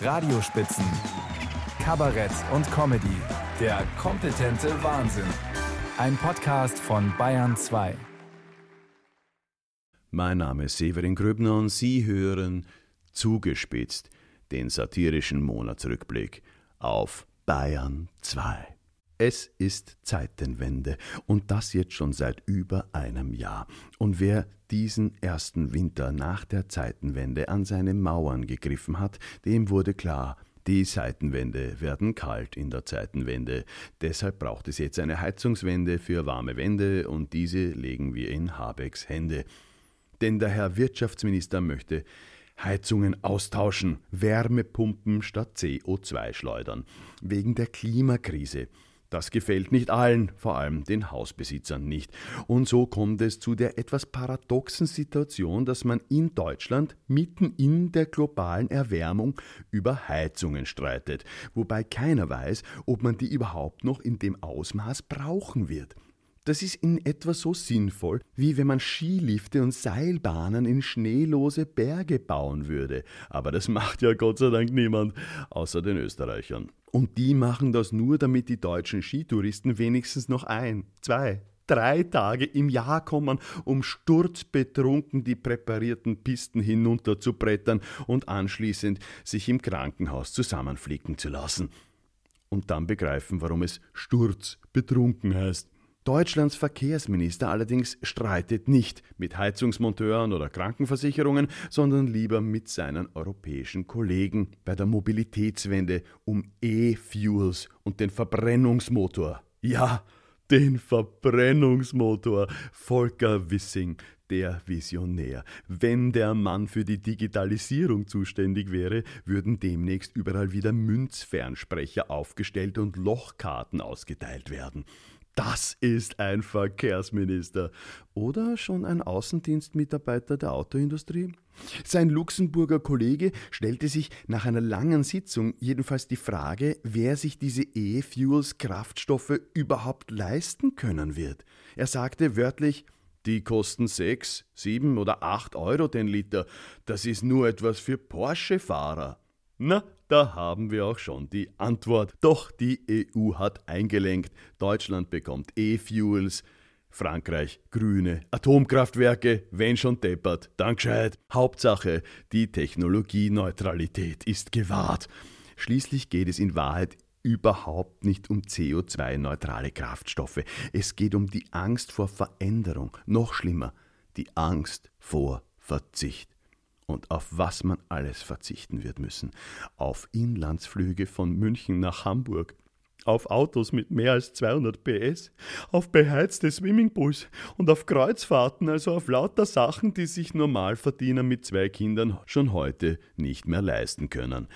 Radiospitzen, Kabarett und Comedy. Der kompetente Wahnsinn. Ein Podcast von Bayern 2. Mein Name ist Severin Grübner und Sie hören zugespitzt den satirischen Monatsrückblick auf Bayern 2. Es ist Zeitenwende und das jetzt schon seit über einem Jahr. Und wer diesen ersten Winter nach der Zeitenwende an seine Mauern gegriffen hat, dem wurde klar, die Seitenwände werden kalt in der Zeitenwende. Deshalb braucht es jetzt eine Heizungswende für warme Wände und diese legen wir in Habecks Hände. Denn der Herr Wirtschaftsminister möchte Heizungen austauschen, Wärmepumpen statt CO2 schleudern. Wegen der Klimakrise. Das gefällt nicht allen, vor allem den Hausbesitzern nicht. Und so kommt es zu der etwas paradoxen Situation, dass man in Deutschland mitten in der globalen Erwärmung über Heizungen streitet, wobei keiner weiß, ob man die überhaupt noch in dem Ausmaß brauchen wird. Das ist in etwa so sinnvoll, wie wenn man Skilifte und Seilbahnen in schneelose Berge bauen würde. Aber das macht ja Gott sei Dank niemand, außer den Österreichern. Und die machen das nur, damit die deutschen Skitouristen wenigstens noch ein, zwei, drei Tage im Jahr kommen, um sturzbetrunken die präparierten Pisten hinunter zu brettern und anschließend sich im Krankenhaus zusammenflicken zu lassen. Und dann begreifen, warum es sturzbetrunken heißt. Deutschlands Verkehrsminister allerdings streitet nicht mit Heizungsmonteuren oder Krankenversicherungen, sondern lieber mit seinen europäischen Kollegen bei der Mobilitätswende um E-Fuels und den Verbrennungsmotor. Ja, den Verbrennungsmotor. Volker Wissing, der Visionär. Wenn der Mann für die Digitalisierung zuständig wäre, würden demnächst überall wieder Münzfernsprecher aufgestellt und Lochkarten ausgeteilt werden. Das ist ein Verkehrsminister. Oder schon ein Außendienstmitarbeiter der Autoindustrie? Sein Luxemburger Kollege stellte sich nach einer langen Sitzung jedenfalls die Frage, wer sich diese E-Fuels Kraftstoffe überhaupt leisten können wird. Er sagte wörtlich, die kosten sechs, sieben oder acht Euro den Liter. Das ist nur etwas für Porsche-Fahrer. Na, da haben wir auch schon die Antwort. Doch die EU hat eingelenkt. Deutschland bekommt E-Fuels. Frankreich grüne Atomkraftwerke, wenn schon deppert, dann gescheit. Hauptsache, die Technologieneutralität ist gewahrt. Schließlich geht es in Wahrheit überhaupt nicht um CO2-neutrale Kraftstoffe. Es geht um die Angst vor Veränderung. Noch schlimmer, die Angst vor Verzicht und auf was man alles verzichten wird müssen. Auf Inlandsflüge von München nach Hamburg, auf Autos mit mehr als 200 PS, auf beheizte Swimmingpools und auf Kreuzfahrten, also auf lauter Sachen, die sich Normalverdiener mit zwei Kindern schon heute nicht mehr leisten können.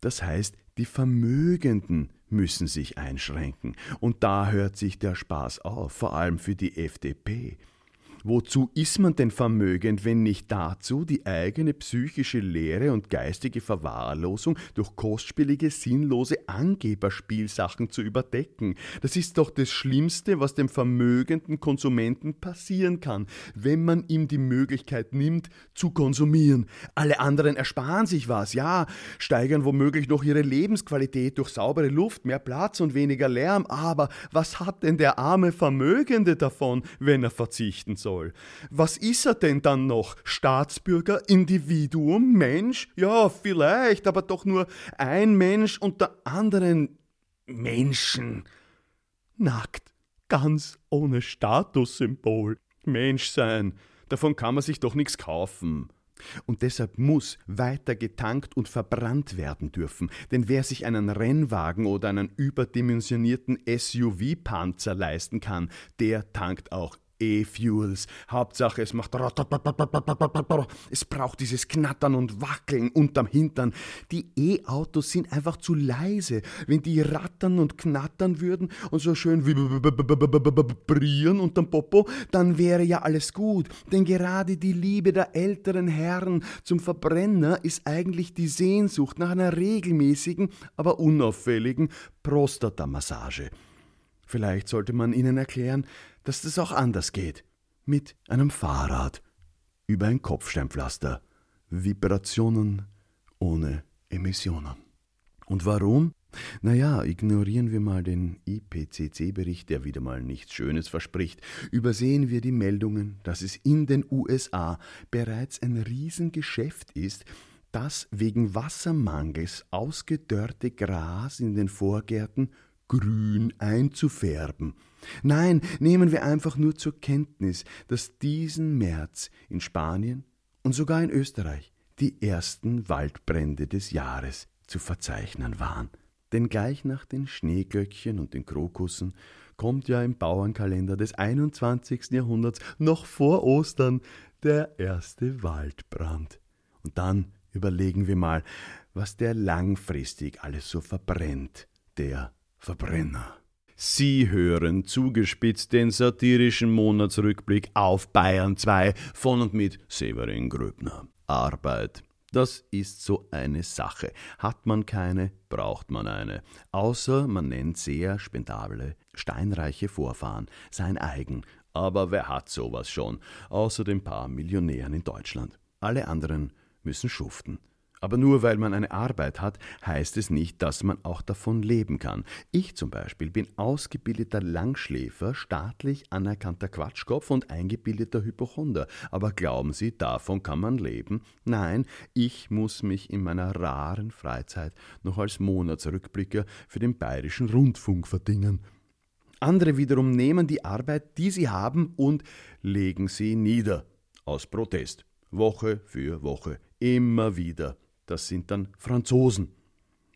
Das heißt, die Vermögenden müssen sich einschränken. Und da hört sich der Spaß auf, vor allem für die FDP. Wozu ist man denn vermögend, wenn nicht dazu, die eigene psychische Leere und geistige Verwahrlosung durch kostspielige, sinnlose Angeberspielsachen zu überdecken? Das ist doch das Schlimmste, was dem vermögenden Konsumenten passieren kann, wenn man ihm die Möglichkeit nimmt, zu konsumieren. Alle anderen ersparen sich was, ja, steigern womöglich noch ihre Lebensqualität durch saubere Luft, mehr Platz und weniger Lärm, aber was hat denn der arme Vermögende davon, wenn er verzichten soll? Soll. Was ist er denn dann noch? Staatsbürger, Individuum, Mensch? Ja, vielleicht, aber doch nur ein Mensch unter anderen Menschen. Nackt, ganz ohne Statussymbol. Mensch sein, davon kann man sich doch nichts kaufen. Und deshalb muss weiter getankt und verbrannt werden dürfen, denn wer sich einen Rennwagen oder einen überdimensionierten SUV-Panzer leisten kann, der tankt auch E-Fuels. Hauptsache, es macht. Es braucht dieses Knattern und Wackeln unterm Hintern. Die E-Autos sind einfach zu leise. Wenn die rattern und knattern würden und so schön vibrieren unterm Popo, dann wäre ja alles gut. Denn gerade die Liebe der älteren Herren zum Verbrenner ist eigentlich die Sehnsucht nach einer regelmäßigen, aber unauffälligen Prostatamassage. Vielleicht sollte man ihnen erklären, dass das auch anders geht. Mit einem Fahrrad. Über ein Kopfsteinpflaster. Vibrationen ohne Emissionen. Und warum? Naja, ignorieren wir mal den IPCC-Bericht, der wieder mal nichts Schönes verspricht. Übersehen wir die Meldungen, dass es in den USA bereits ein Riesengeschäft ist, das wegen Wassermangels ausgedörrte Gras in den Vorgärten grün einzufärben. Nein, nehmen wir einfach nur zur Kenntnis, dass diesen März in Spanien und sogar in Österreich die ersten Waldbrände des Jahres zu verzeichnen waren. Denn gleich nach den Schneeglöckchen und den Krokussen kommt ja im Bauernkalender des 21. Jahrhunderts noch vor Ostern der erste Waldbrand. Und dann überlegen wir mal, was der langfristig alles so verbrennt, der Verbrenner. Sie hören zugespitzt den satirischen Monatsrückblick auf Bayern 2 von und mit Severin Gröbner. Arbeit das ist so eine Sache. Hat man keine, braucht man eine. Außer man nennt sehr spendable, steinreiche Vorfahren sein eigen. Aber wer hat sowas schon, außer den paar Millionären in Deutschland? Alle anderen müssen schuften. Aber nur weil man eine Arbeit hat, heißt es nicht, dass man auch davon leben kann. Ich zum Beispiel bin ausgebildeter Langschläfer, staatlich anerkannter Quatschkopf und eingebildeter Hypochonder. Aber glauben Sie, davon kann man leben? Nein, ich muss mich in meiner raren Freizeit noch als Monatsrückblicker für den bayerischen Rundfunk verdingen. Andere wiederum nehmen die Arbeit, die sie haben, und legen sie nieder. Aus Protest. Woche für Woche. Immer wieder das sind dann Franzosen.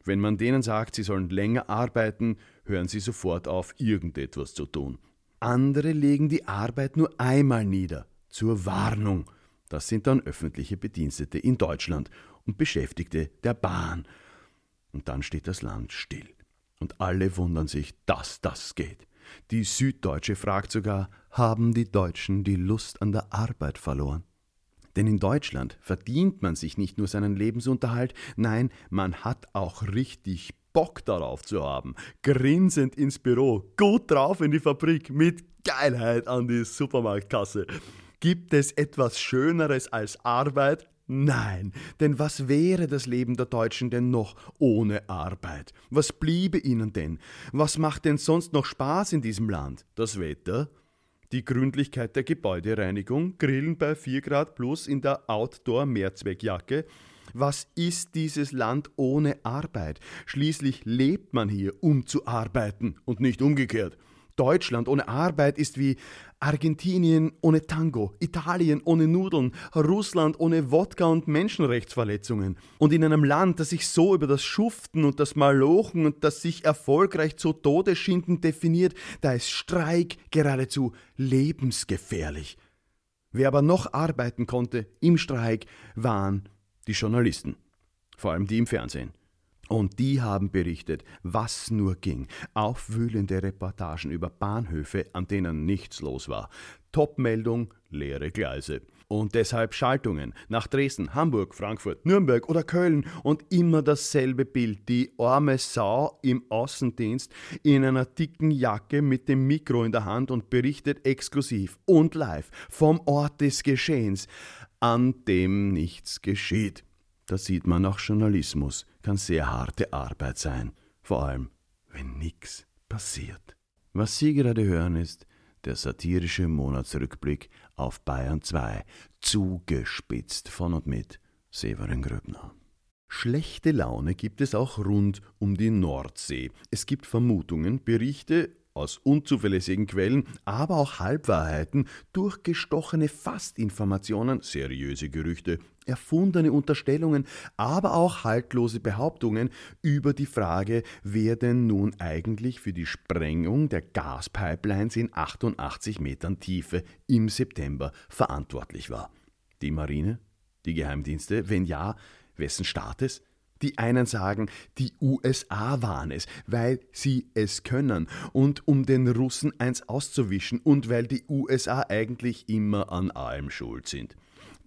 Wenn man denen sagt, sie sollen länger arbeiten, hören sie sofort auf, irgendetwas zu tun. Andere legen die Arbeit nur einmal nieder, zur Warnung. Das sind dann öffentliche Bedienstete in Deutschland und Beschäftigte der Bahn. Und dann steht das Land still. Und alle wundern sich, dass das geht. Die Süddeutsche fragt sogar, haben die Deutschen die Lust an der Arbeit verloren? Denn in Deutschland verdient man sich nicht nur seinen Lebensunterhalt, nein, man hat auch richtig Bock darauf zu haben. Grinsend ins Büro, gut drauf in die Fabrik, mit Geilheit an die Supermarktkasse. Gibt es etwas Schöneres als Arbeit? Nein, denn was wäre das Leben der Deutschen denn noch ohne Arbeit? Was bliebe ihnen denn? Was macht denn sonst noch Spaß in diesem Land? Das Wetter? Die Gründlichkeit der Gebäudereinigung, Grillen bei 4 Grad plus in der Outdoor-Mehrzweckjacke. Was ist dieses Land ohne Arbeit? Schließlich lebt man hier, um zu arbeiten und nicht umgekehrt. Deutschland ohne Arbeit ist wie Argentinien ohne Tango, Italien ohne Nudeln, Russland ohne Wodka und Menschenrechtsverletzungen. Und in einem Land, das sich so über das Schuften und das Malochen und das sich erfolgreich zu Tode schinden definiert, da ist Streik geradezu lebensgefährlich. Wer aber noch arbeiten konnte im Streik, waren die Journalisten, vor allem die im Fernsehen. Und die haben berichtet, was nur ging. Aufwühlende Reportagen über Bahnhöfe, an denen nichts los war. Topmeldung, leere Gleise. Und deshalb Schaltungen nach Dresden, Hamburg, Frankfurt, Nürnberg oder Köln und immer dasselbe Bild. Die arme Sau im Außendienst in einer dicken Jacke mit dem Mikro in der Hand und berichtet exklusiv und live vom Ort des Geschehens, an dem nichts geschieht. Da sieht man auch Journalismus kann sehr harte Arbeit sein, vor allem wenn nichts passiert. Was Sie gerade hören ist der satirische Monatsrückblick auf Bayern 2, zugespitzt von und mit Severin Gröbner. Schlechte Laune gibt es auch rund um die Nordsee. Es gibt Vermutungen, Berichte aus unzuverlässigen Quellen, aber auch Halbwahrheiten, durchgestochene Fastinformationen, seriöse Gerüchte, erfundene Unterstellungen, aber auch haltlose Behauptungen über die Frage, wer denn nun eigentlich für die Sprengung der Gaspipelines in 88 Metern Tiefe im September verantwortlich war. Die Marine? Die Geheimdienste? Wenn ja, wessen Staates? Die einen sagen, die USA waren es, weil sie es können und um den Russen eins auszuwischen und weil die USA eigentlich immer an allem schuld sind.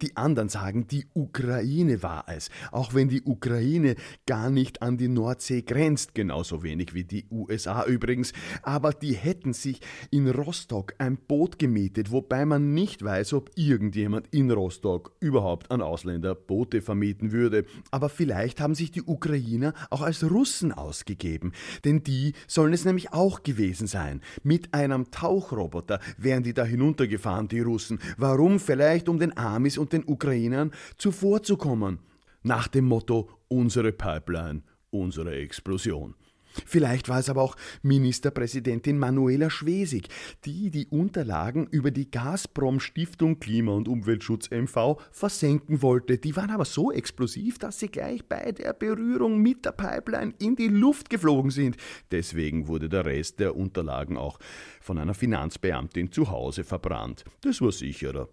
Die anderen sagen, die Ukraine war es, auch wenn die Ukraine gar nicht an die Nordsee grenzt, genauso wenig wie die USA übrigens, aber die hätten sich in Rostock ein Boot gemietet, wobei man nicht weiß, ob irgendjemand in Rostock überhaupt an Ausländer Boote vermieten würde. Aber vielleicht haben sich die Ukrainer auch als Russen ausgegeben, denn die sollen es nämlich auch gewesen sein. Mit einem Tauchroboter wären die da hinuntergefahren, die Russen. Warum? Vielleicht um den Amis und den Ukrainern zuvorzukommen. Nach dem Motto unsere Pipeline, unsere Explosion. Vielleicht war es aber auch Ministerpräsidentin Manuela Schwesig, die die Unterlagen über die Gazprom Stiftung Klima- und Umweltschutz MV versenken wollte. Die waren aber so explosiv, dass sie gleich bei der Berührung mit der Pipeline in die Luft geflogen sind. Deswegen wurde der Rest der Unterlagen auch von einer Finanzbeamtin zu Hause verbrannt. Das war sicherer.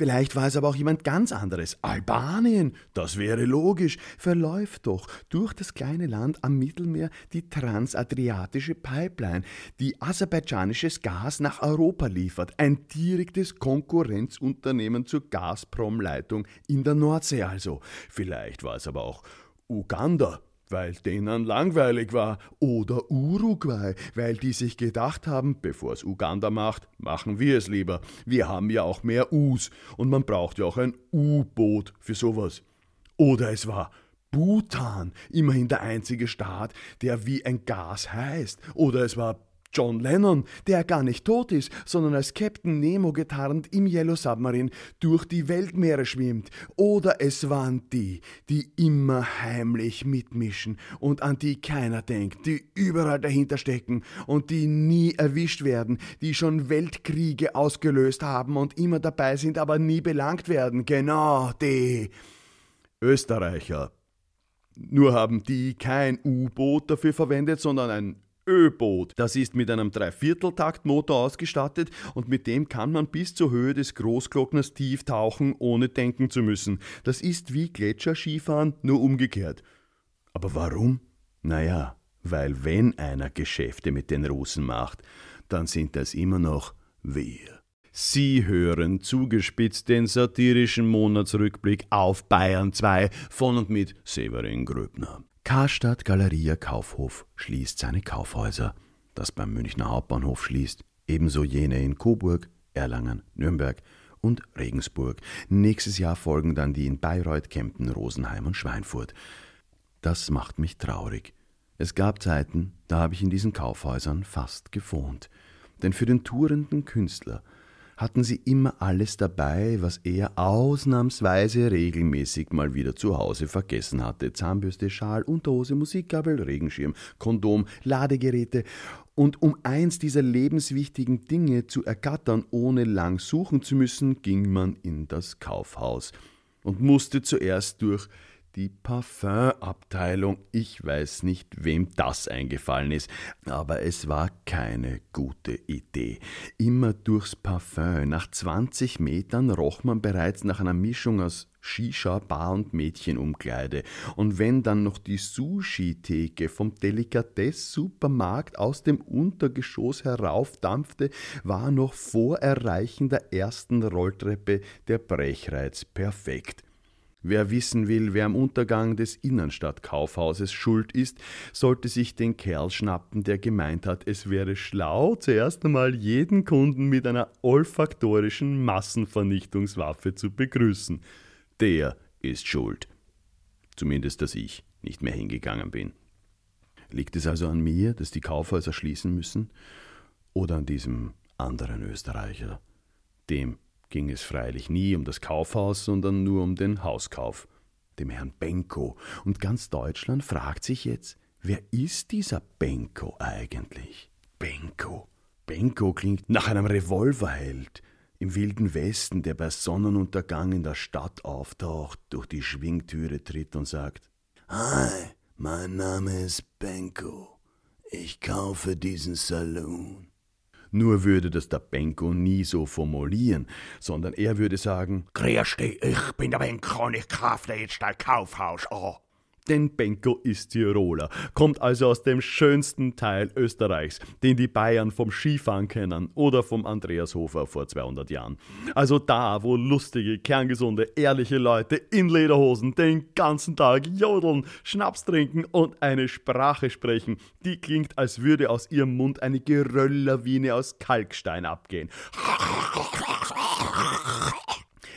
Vielleicht war es aber auch jemand ganz anderes. Albanien, das wäre logisch, verläuft doch durch das kleine Land am Mittelmeer die transadriatische Pipeline, die aserbaidschanisches Gas nach Europa liefert. Ein direktes Konkurrenzunternehmen zur Gazprom-Leitung in der Nordsee also. Vielleicht war es aber auch Uganda weil denen langweilig war, oder Uruguay, weil die sich gedacht haben, bevor es Uganda macht, machen wir es lieber. Wir haben ja auch mehr U's und man braucht ja auch ein U-Boot für sowas. Oder es war Bhutan, immerhin der einzige Staat, der wie ein Gas heißt. Oder es war John Lennon, der gar nicht tot ist, sondern als Captain Nemo getarnt im Yellow Submarine durch die Weltmeere schwimmt. Oder es waren die, die immer heimlich mitmischen und an die keiner denkt, die überall dahinter stecken und die nie erwischt werden, die schon Weltkriege ausgelöst haben und immer dabei sind, aber nie belangt werden. Genau, die Österreicher. Nur haben die kein U-Boot dafür verwendet, sondern ein Ö-Boot. Das ist mit einem Dreivierteltaktmotor ausgestattet und mit dem kann man bis zur Höhe des Großglockners tief tauchen, ohne denken zu müssen. Das ist wie Gletscherskifahren, nur umgekehrt. Aber warum? Naja, weil wenn einer Geschäfte mit den Russen macht, dann sind das immer noch wir. Sie hören zugespitzt den satirischen Monatsrückblick auf Bayern 2 von und mit Severin Gröbner. Karstadt Galeria Kaufhof schließt seine Kaufhäuser. Das beim Münchner Hauptbahnhof schließt, ebenso jene in Coburg, Erlangen, Nürnberg und Regensburg. Nächstes Jahr folgen dann die in Bayreuth, Kempten, Rosenheim und Schweinfurt. Das macht mich traurig. Es gab Zeiten, da habe ich in diesen Kaufhäusern fast gewohnt. Denn für den tourenden Künstler hatten sie immer alles dabei, was er ausnahmsweise regelmäßig mal wieder zu Hause vergessen hatte. Zahnbürste, Schal, Unterhose, Musikkabel, Regenschirm, Kondom, Ladegeräte. Und um eins dieser lebenswichtigen Dinge zu ergattern, ohne lang suchen zu müssen, ging man in das Kaufhaus und musste zuerst durch die Parfümabteilung. Ich weiß nicht, wem das eingefallen ist, aber es war keine gute Idee. Immer durchs Parfüm. Nach 20 Metern roch man bereits nach einer Mischung aus Shisha, Bar und Mädchenumkleide. Und wenn dann noch die Sushi-Theke vom Delikatess-Supermarkt aus dem Untergeschoss heraufdampfte, war noch vor Erreichen der ersten Rolltreppe der Brechreiz perfekt. Wer wissen will, wer am Untergang des Innenstadtkaufhauses schuld ist, sollte sich den Kerl schnappen, der gemeint hat, es wäre schlau, zuerst einmal jeden Kunden mit einer olfaktorischen Massenvernichtungswaffe zu begrüßen. Der ist schuld. Zumindest, dass ich nicht mehr hingegangen bin. Liegt es also an mir, dass die Kaufhäuser schließen müssen? Oder an diesem anderen Österreicher, dem ging es freilich nie um das Kaufhaus, sondern nur um den Hauskauf, dem Herrn Benko. Und ganz Deutschland fragt sich jetzt, wer ist dieser Benko eigentlich? Benko. Benko klingt nach einem Revolverheld im wilden Westen, der bei Sonnenuntergang in der Stadt auftaucht, durch die Schwingtüre tritt und sagt: Hi, mein Name ist Benko. Ich kaufe diesen Saloon. Nur würde das der Benko nie so formulieren, sondern er würde sagen: Grüß dich, ich bin der Benko und ich kaufe dir jetzt dein Kaufhaus an. Denn Benko ist Tiroler, kommt also aus dem schönsten Teil Österreichs, den die Bayern vom Skifahren kennen oder vom Andreashofer vor 200 Jahren. Also da, wo lustige, kerngesunde, ehrliche Leute in Lederhosen den ganzen Tag jodeln, Schnaps trinken und eine Sprache sprechen, die klingt, als würde aus ihrem Mund eine Gerölllawine aus Kalkstein abgehen.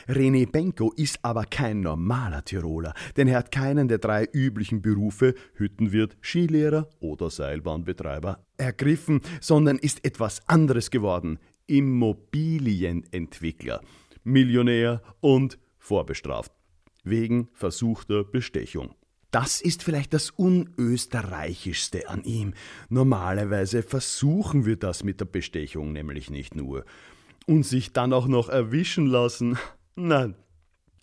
René Benko ist aber kein normaler Tiroler, denn er hat keinen der drei üblichen Berufe Hüttenwirt, Skilehrer oder Seilbahnbetreiber ergriffen, sondern ist etwas anderes geworden. Immobilienentwickler, Millionär und vorbestraft. Wegen versuchter Bestechung. Das ist vielleicht das Unösterreichischste an ihm. Normalerweise versuchen wir das mit der Bestechung nämlich nicht nur. Und sich dann auch noch erwischen lassen, Nein.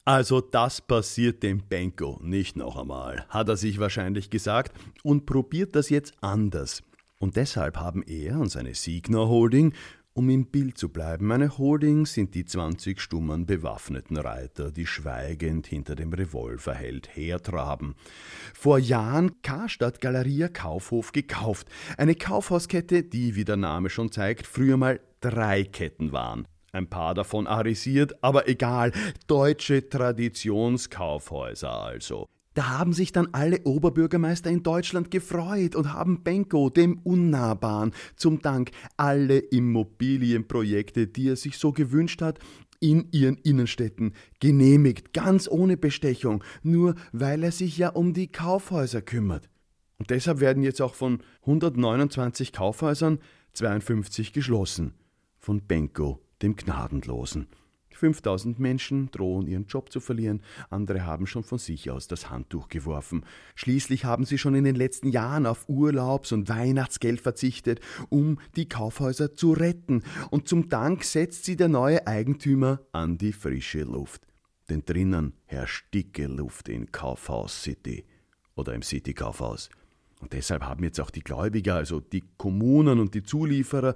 Also das passiert dem Benko nicht noch einmal, hat er sich wahrscheinlich gesagt und probiert das jetzt anders. Und deshalb haben er und seine Signer Holding, um im Bild zu bleiben, eine Holding sind die 20 stummen bewaffneten Reiter, die schweigend hinter dem Revolverheld hertraben. Vor Jahren Karstadt Galeria Kaufhof gekauft. Eine Kaufhauskette, die, wie der Name schon zeigt, früher mal drei Ketten waren. Ein paar davon arisiert, aber egal. Deutsche Traditionskaufhäuser also. Da haben sich dann alle Oberbürgermeister in Deutschland gefreut und haben Benko, dem Unnahbaren, zum Dank alle Immobilienprojekte, die er sich so gewünscht hat, in ihren Innenstädten genehmigt, ganz ohne Bestechung, nur weil er sich ja um die Kaufhäuser kümmert. Und deshalb werden jetzt auch von 129 Kaufhäusern 52 geschlossen. Von Benko dem Gnadenlosen. 5000 Menschen drohen ihren Job zu verlieren, andere haben schon von sich aus das Handtuch geworfen. Schließlich haben sie schon in den letzten Jahren auf Urlaubs- und Weihnachtsgeld verzichtet, um die Kaufhäuser zu retten, und zum Dank setzt sie der neue Eigentümer an die frische Luft. Denn drinnen herrscht dicke Luft in Kaufhaus City oder im City Kaufhaus. Und deshalb haben jetzt auch die Gläubiger, also die Kommunen und die Zulieferer,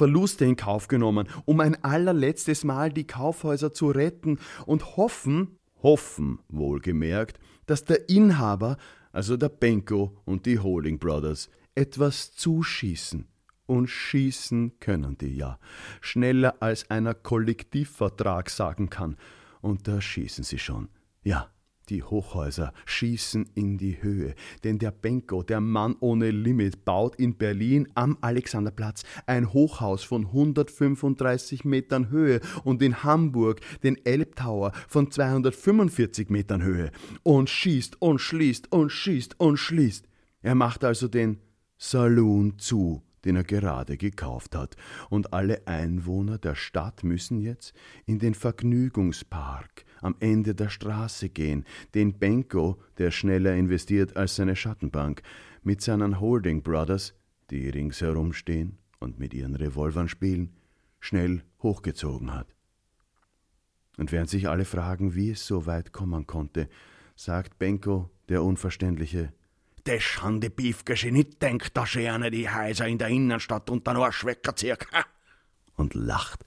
Verluste in Kauf genommen, um ein allerletztes Mal die Kaufhäuser zu retten und hoffen, hoffen wohlgemerkt, dass der Inhaber, also der Benko und die Holding Brothers, etwas zuschießen. Und schießen können die ja. Schneller als einer Kollektivvertrag sagen kann. Und da schießen sie schon. Ja, die Hochhäuser schießen in die Höhe, denn der Benko, der Mann ohne Limit, baut in Berlin am Alexanderplatz ein Hochhaus von 135 Metern Höhe und in Hamburg den Elbtower von 245 Metern Höhe. Und schießt und schließt und schießt und schließt. Er macht also den Saloon zu, den er gerade gekauft hat, und alle Einwohner der Stadt müssen jetzt in den Vergnügungspark, am Ende der Straße gehen, den Benko, der schneller investiert als seine Schattenbank, mit seinen Holding Brothers, die ringsherum stehen und mit ihren Revolvern spielen, schnell hochgezogen hat. Und während sich alle fragen, wie es so weit kommen konnte, sagt Benko, der Unverständliche, das Schande Biefgesche nicht denkt, dass er die Häuser in der Innenstadt unter den Arsch wegzieht. Und lacht,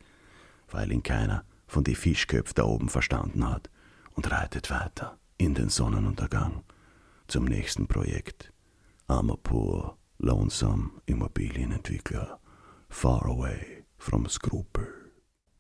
weil ihn keiner von die Fischköpf da oben verstanden hat und reitet weiter in den Sonnenuntergang zum nächsten Projekt. Amapur, lonesome Immobilienentwickler, far away from Skrupel.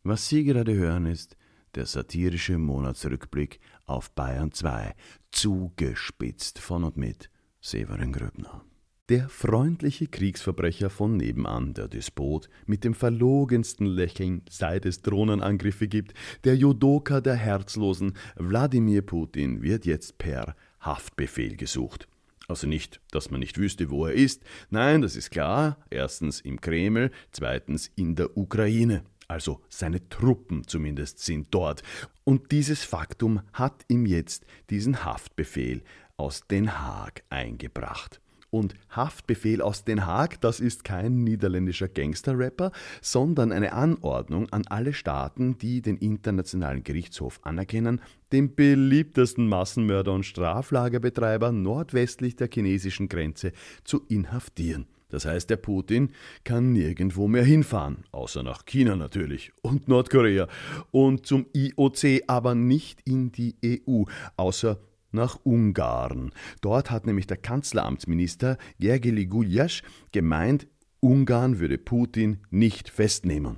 Was Sie gerade hören ist der satirische Monatsrückblick auf Bayern 2, zugespitzt von und mit Severin Gröbner. Der freundliche Kriegsverbrecher von nebenan, der Despot, mit dem verlogensten Lächeln, seit es Drohnenangriffe gibt, der Judoka der Herzlosen, Wladimir Putin, wird jetzt per Haftbefehl gesucht. Also nicht, dass man nicht wüsste, wo er ist. Nein, das ist klar. Erstens im Kreml, zweitens in der Ukraine. Also seine Truppen zumindest sind dort. Und dieses Faktum hat ihm jetzt diesen Haftbefehl aus Den Haag eingebracht. Und Haftbefehl aus Den Haag, das ist kein niederländischer Gangster-Rapper, sondern eine Anordnung an alle Staaten, die den Internationalen Gerichtshof anerkennen, den beliebtesten Massenmörder und Straflagerbetreiber nordwestlich der chinesischen Grenze zu inhaftieren. Das heißt, der Putin kann nirgendwo mehr hinfahren, außer nach China natürlich und Nordkorea und zum IOC, aber nicht in die EU, außer nach Ungarn. Dort hat nämlich der Kanzleramtsminister Gergely Gulyas gemeint, Ungarn würde Putin nicht festnehmen.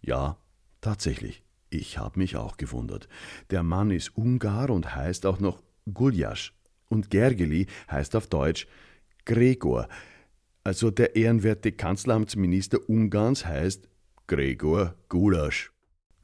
Ja, tatsächlich. Ich habe mich auch gewundert. Der Mann ist Ungar und heißt auch noch Gulyas. Und Gergely heißt auf Deutsch Gregor. Also der ehrenwerte Kanzleramtsminister Ungarns heißt Gregor Gulasch.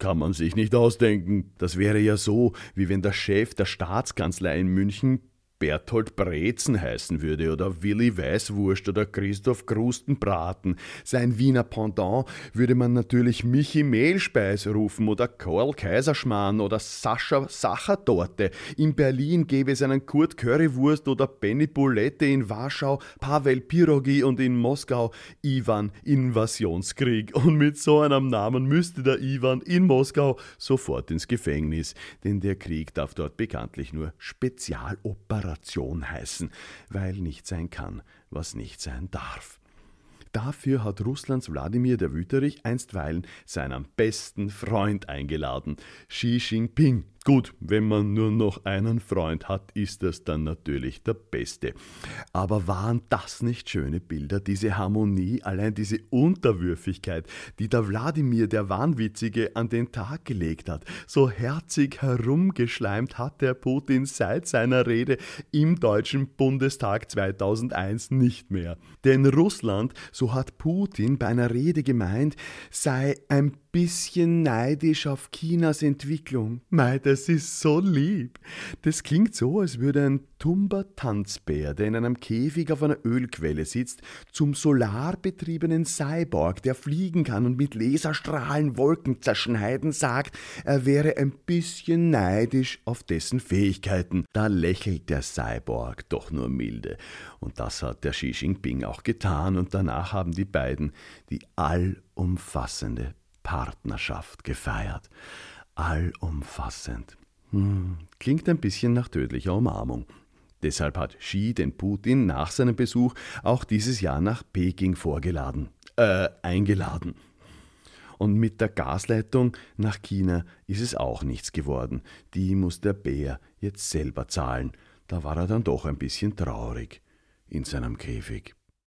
Kann man sich nicht ausdenken. Das wäre ja so, wie wenn der Chef der Staatskanzlei in München Berthold Brezen heißen würde oder Willi Weißwurst oder Christoph Krustenbraten. Sein Wiener Pendant würde man natürlich Michi Mehlspeis rufen oder Karl Kaiserschmarrn oder Sascha Sachertorte. In Berlin gäbe es einen Kurt Currywurst oder Benny Bulette in Warschau, Pavel Pirogi und in Moskau Ivan Invasionskrieg. Und mit so einem Namen müsste der Ivan in Moskau sofort ins Gefängnis, denn der Krieg darf dort bekanntlich nur Spezialoperation Operation heißen, weil nicht sein kann, was nicht sein darf. Dafür hat Russlands Wladimir der Wüterich einstweilen seinen besten Freund eingeladen, Xi Jinping. Gut, wenn man nur noch einen Freund hat, ist das dann natürlich der Beste. Aber waren das nicht schöne Bilder, diese Harmonie, allein diese Unterwürfigkeit, die der Wladimir der Wahnwitzige an den Tag gelegt hat? So herzig herumgeschleimt hat der Putin seit seiner Rede im Deutschen Bundestag 2001 nicht mehr. Denn Russland, so hat Putin bei einer Rede gemeint, sei ein bisschen neidisch auf Chinas Entwicklung. Mei, das ist so lieb. Das klingt so, als würde ein tumber Tanzbär, der in einem Käfig auf einer Ölquelle sitzt, zum solarbetriebenen Cyborg, der fliegen kann und mit Laserstrahlen Wolken zerschneiden, sagt, er wäre ein bisschen neidisch auf dessen Fähigkeiten. Da lächelt der Cyborg doch nur milde. Und das hat der Xi Jinping auch getan und danach haben die beiden die allumfassende Partnerschaft gefeiert. Allumfassend. Hm, klingt ein bisschen nach tödlicher Umarmung. Deshalb hat Xi den Putin nach seinem Besuch auch dieses Jahr nach Peking vorgeladen, äh, eingeladen. Und mit der Gasleitung nach China ist es auch nichts geworden. Die muss der Bär jetzt selber zahlen. Da war er dann doch ein bisschen traurig in seinem Käfig.